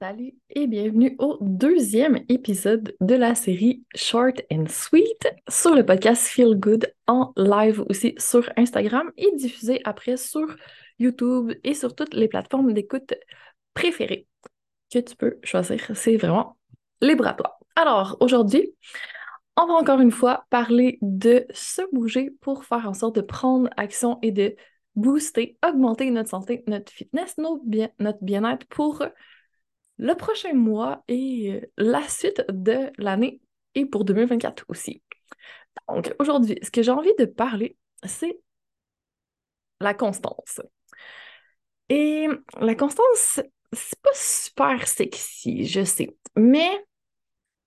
Salut et bienvenue au deuxième épisode de la série Short and Sweet sur le podcast Feel Good en live aussi sur Instagram et diffusé après sur YouTube et sur toutes les plateformes d'écoute préférées que tu peux choisir. C'est vraiment libre à toi. Alors aujourd'hui, on va encore une fois parler de se bouger pour faire en sorte de prendre action et de booster, augmenter notre santé, notre fitness, notre bien-être pour le prochain mois et euh, la suite de l'année et pour 2024 aussi. Donc aujourd'hui, ce que j'ai envie de parler, c'est la constance. Et la constance, c'est pas super sexy, je sais, mais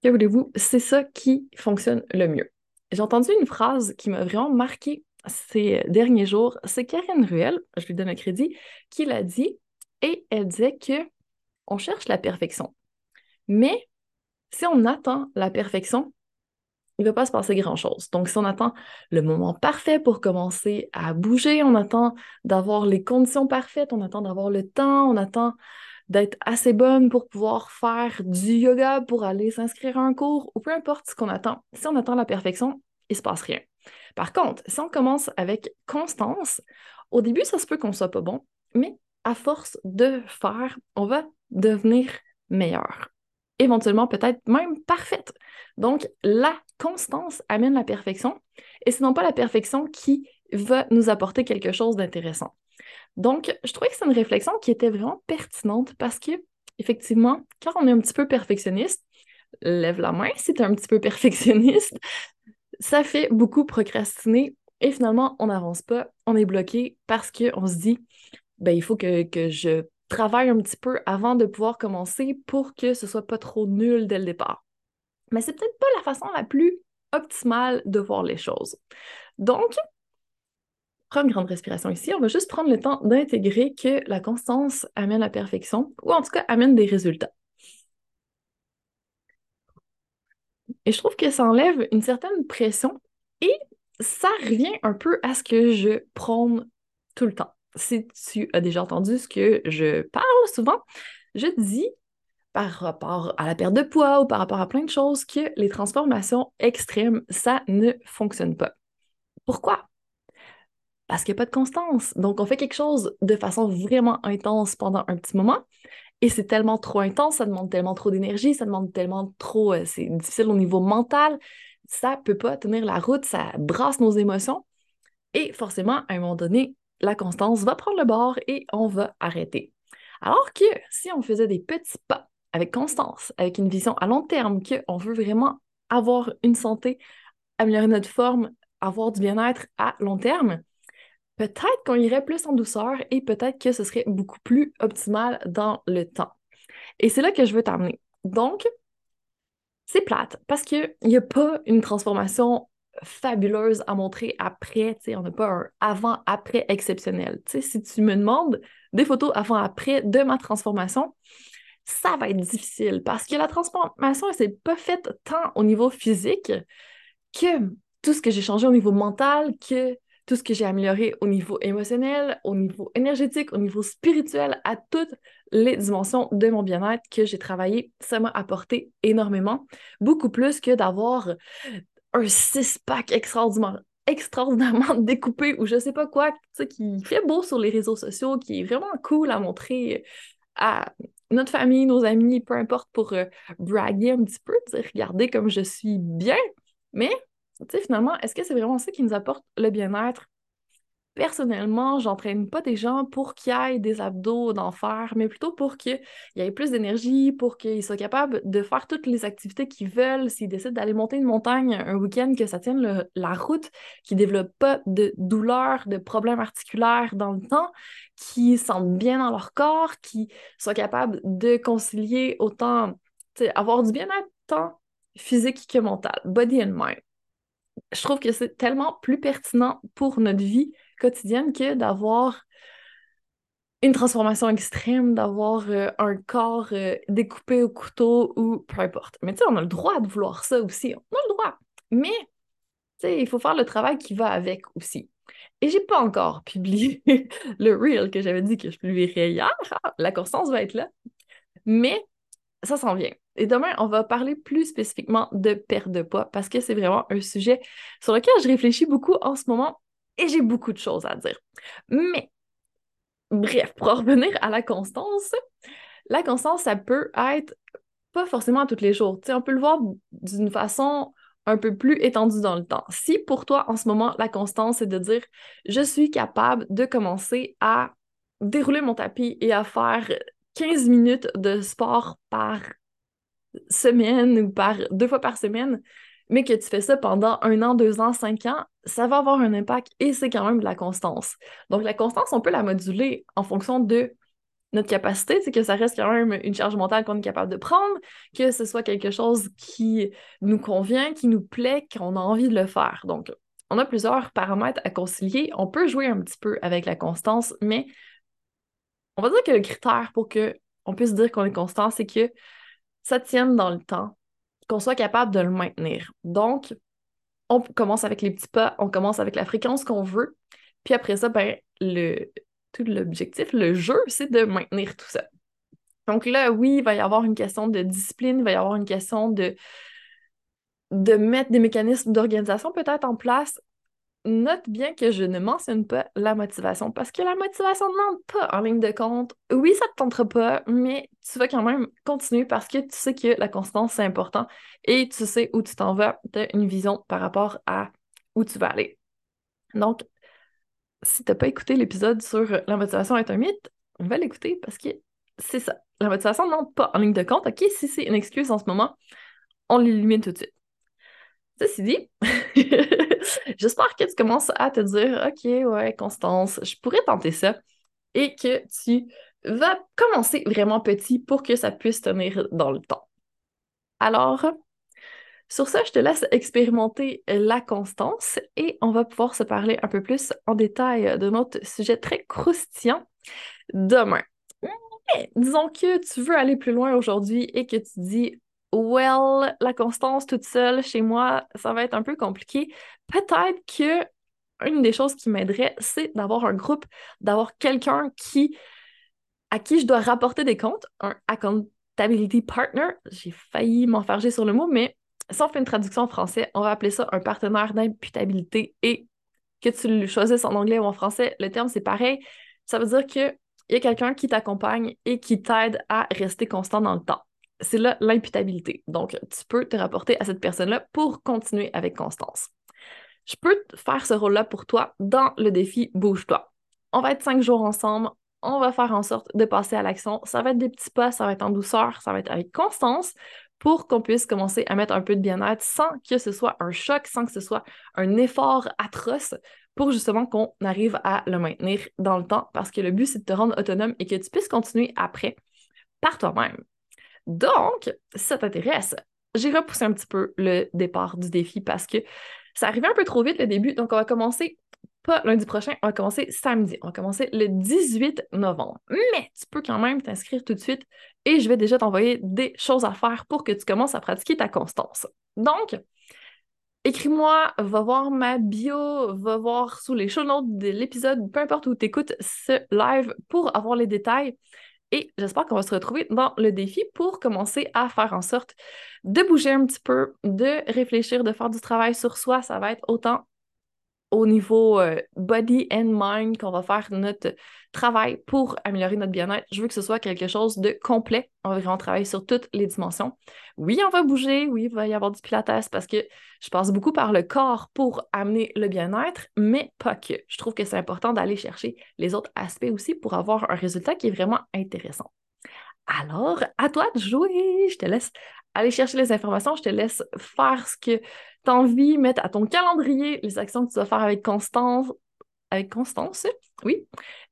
que voulez-vous, c'est ça qui fonctionne le mieux. J'ai entendu une phrase qui m'a vraiment marqué ces derniers jours. C'est Karine Ruel, je lui donne le crédit, qui l'a dit. Et elle disait que on cherche la perfection. Mais si on attend la perfection, il ne va pas se passer grand-chose. Donc, si on attend le moment parfait pour commencer à bouger, on attend d'avoir les conditions parfaites, on attend d'avoir le temps, on attend d'être assez bonne pour pouvoir faire du yoga, pour aller s'inscrire à un cours, ou peu importe ce qu'on attend. Si on attend la perfection, il ne se passe rien. Par contre, si on commence avec constance, au début, ça se peut qu'on soit pas bon, mais à force de faire, on va devenir meilleur. Éventuellement, peut-être même parfaite. Donc, la constance amène la perfection et ce n'est pas la perfection qui va nous apporter quelque chose d'intéressant. Donc, je trouvais que c'est une réflexion qui était vraiment pertinente parce que, effectivement, quand on est un petit peu perfectionniste, lève la main si tu es un petit peu perfectionniste, ça fait beaucoup procrastiner et finalement, on n'avance pas, on est bloqué parce qu'on se dit, ben, il faut que je travaille un petit peu avant de pouvoir commencer pour que ce soit pas trop nul dès le départ. Mais c'est peut-être pas la façon la plus optimale de voir les choses. Donc, prends une grande respiration ici. On va juste prendre le temps d'intégrer que la constance amène la perfection, ou en tout cas amène des résultats. Et je trouve que ça enlève une certaine pression et ça revient un peu à ce que je prône tout le temps si tu as déjà entendu ce que je parle souvent, je dis par rapport à la perte de poids ou par rapport à plein de choses que les transformations extrêmes, ça ne fonctionne pas. Pourquoi? Parce qu'il n'y a pas de constance. Donc, on fait quelque chose de façon vraiment intense pendant un petit moment et c'est tellement trop intense, ça demande tellement trop d'énergie, ça demande tellement trop, euh, c'est difficile au niveau mental, ça ne peut pas tenir la route, ça brasse nos émotions et forcément, à un moment donné, la constance va prendre le bord et on va arrêter. Alors que si on faisait des petits pas avec constance, avec une vision à long terme, qu'on veut vraiment avoir une santé, améliorer notre forme, avoir du bien-être à long terme, peut-être qu'on irait plus en douceur et peut-être que ce serait beaucoup plus optimal dans le temps. Et c'est là que je veux t'amener. Donc, c'est plate parce qu'il n'y a pas une transformation fabuleuse à montrer après. on n'a pas un avant-après exceptionnel. si tu me demandes des photos avant-après de ma transformation, ça va être difficile parce que la transformation, elle s'est pas faite tant au niveau physique que tout ce que j'ai changé au niveau mental, que tout ce que j'ai amélioré au niveau émotionnel, au niveau énergétique, au niveau spirituel, à toutes les dimensions de mon bien-être que j'ai travaillé, ça m'a apporté énormément, beaucoup plus que d'avoir un six-pack extraordinairement, extraordinairement découpé ou je sais pas quoi, qui fait beau sur les réseaux sociaux, qui est vraiment cool à montrer à notre famille, nos amis, peu importe, pour euh, braguer un petit peu, regardez comme je suis bien. Mais, finalement, est-ce que c'est vraiment ça qui nous apporte le bien-être personnellement, j'entraîne pas des gens pour qu'ils aient des abdos d'enfer, mais plutôt pour qu'il y ait plus d'énergie, pour qu'ils soient capables de faire toutes les activités qu'ils veulent, s'ils décident d'aller monter une montagne un week-end, que ça tienne la route, qu'ils développent pas de douleurs, de problèmes articulaires dans le temps, qui sentent bien dans leur corps, qui soient capables de concilier autant, avoir du bien-être tant physique que mental, body and mind. Je trouve que c'est tellement plus pertinent pour notre vie quotidienne que d'avoir une transformation extrême, d'avoir euh, un corps euh, découpé au couteau ou peu importe. Mais tu sais, on a le droit de vouloir ça aussi. On a le droit. Mais, tu sais, il faut faire le travail qui va avec aussi. Et j'ai pas encore publié le reel que j'avais dit que je publierais hier. La constance va être là. Mais ça s'en vient. Et demain, on va parler plus spécifiquement de perte de poids parce que c'est vraiment un sujet sur lequel je réfléchis beaucoup en ce moment et j'ai beaucoup de choses à dire. Mais, bref, pour revenir à la constance, la constance, ça peut être pas forcément tous les jours. on peut le voir d'une façon un peu plus étendue dans le temps. Si pour toi, en ce moment, la constance, c'est de dire je suis capable de commencer à dérouler mon tapis et à faire 15 minutes de sport par semaine ou par deux fois par semaine, mais que tu fais ça pendant un an, deux ans, cinq ans, ça va avoir un impact et c'est quand même de la constance. Donc la constance, on peut la moduler en fonction de notre capacité, c'est que ça reste quand même une charge mentale qu'on est capable de prendre, que ce soit quelque chose qui nous convient, qui nous plaît, qu'on a envie de le faire. Donc, on a plusieurs paramètres à concilier. On peut jouer un petit peu avec la constance, mais on va dire que le critère pour qu'on puisse dire qu'on est constant, c'est que ça tienne dans le temps, qu'on soit capable de le maintenir. Donc, on commence avec les petits pas, on commence avec la fréquence qu'on veut, puis après ça, ben, le, tout l'objectif, le jeu, c'est de maintenir tout ça. Donc là, oui, il va y avoir une question de discipline, il va y avoir une question de, de mettre des mécanismes d'organisation peut-être en place. Note bien que je ne mentionne pas la motivation parce que la motivation ne demande pas en ligne de compte. Oui, ça ne te tentera pas, mais tu vas quand même continuer parce que tu sais que la constance, c'est important et tu sais où tu t'en vas. Tu as une vision par rapport à où tu vas aller. Donc, si tu n'as pas écouté l'épisode sur la motivation est un mythe, va l'écouter parce que c'est ça. La motivation ne monte pas en ligne de compte. OK, si c'est une excuse en ce moment, on l'élimine tout de suite. Ceci dit, j'espère que tu commences à te dire OK, ouais, Constance, je pourrais tenter ça et que tu vas commencer vraiment petit pour que ça puisse tenir dans le temps. Alors, sur ça, je te laisse expérimenter la constance et on va pouvoir se parler un peu plus en détail de notre sujet très croustillant demain. Disons que tu veux aller plus loin aujourd'hui et que tu dis Well, la constance toute seule chez moi, ça va être un peu compliqué. Peut-être que une des choses qui m'aiderait, c'est d'avoir un groupe, d'avoir quelqu'un qui à qui je dois rapporter des comptes, un accountability partner. J'ai failli m'enfarger sur le mot, mais si on fait une traduction en français, on va appeler ça un partenaire d'imputabilité et que tu le choisisses en anglais ou en français, le terme c'est pareil. Ça veut dire qu'il y a quelqu'un qui t'accompagne et qui t'aide à rester constant dans le temps. C'est là l'imputabilité. Donc, tu peux te rapporter à cette personne-là pour continuer avec constance. Je peux faire ce rôle-là pour toi dans le défi Bouge-toi. On va être cinq jours ensemble. On va faire en sorte de passer à l'action. Ça va être des petits pas, ça va être en douceur, ça va être avec constance pour qu'on puisse commencer à mettre un peu de bien-être sans que ce soit un choc, sans que ce soit un effort atroce pour justement qu'on arrive à le maintenir dans le temps parce que le but, c'est de te rendre autonome et que tu puisses continuer après par toi-même. Donc, si ça t'intéresse, j'ai repoussé un petit peu le départ du défi parce que ça arrivait un peu trop vite le début, donc on va commencer pas lundi prochain, on va commencer samedi. On va commencer le 18 novembre. Mais tu peux quand même t'inscrire tout de suite et je vais déjà t'envoyer des choses à faire pour que tu commences à pratiquer ta constance. Donc, écris-moi, va voir ma bio, va voir sous les show notes de l'épisode, peu importe où tu écoutes ce live pour avoir les détails. Et j'espère qu'on va se retrouver dans le défi pour commencer à faire en sorte de bouger un petit peu, de réfléchir, de faire du travail sur soi. Ça va être autant au niveau euh, body and mind qu'on va faire notre travail pour améliorer notre bien-être. Je veux que ce soit quelque chose de complet. On va vraiment travailler sur toutes les dimensions. Oui, on va bouger, oui, il va y avoir du pilates parce que je passe beaucoup par le corps pour amener le bien-être, mais pas que. Je trouve que c'est important d'aller chercher les autres aspects aussi pour avoir un résultat qui est vraiment intéressant. Alors, à toi de jouer. Je te laisse aller chercher les informations. Je te laisse faire ce que tu as envie, mettre à ton calendrier les actions que tu vas faire avec Constance. Avec Constance, oui.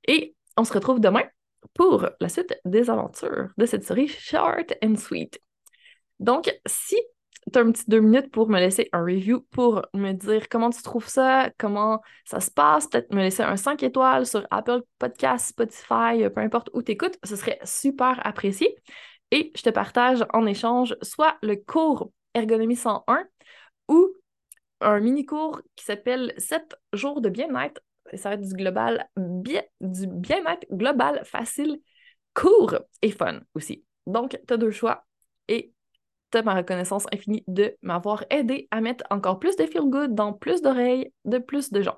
Et on se retrouve demain pour la suite des aventures de cette série Short and Sweet. Donc, si tu as un petit deux minutes pour me laisser un review, pour me dire comment tu trouves ça, comment ça se passe, peut-être me laisser un 5 étoiles sur Apple Podcast, Spotify, peu importe où tu écoutes, ce serait super apprécié. Et je te partage en échange soit le cours Ergonomie 101 ou un mini-cours qui s'appelle 7 jours de bien-être. Ça va être du global bien, du bien-être global facile, court et fun aussi. Donc, tu as deux choix et tu as ma reconnaissance infinie de m'avoir aidé à mettre encore plus de feel good dans plus d'oreilles de plus de gens.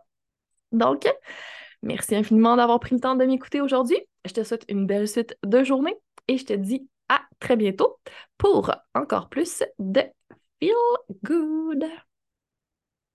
Donc, merci infiniment d'avoir pris le temps de m'écouter aujourd'hui. Je te souhaite une belle suite de journée et je te dis à très bientôt pour encore plus de feel good.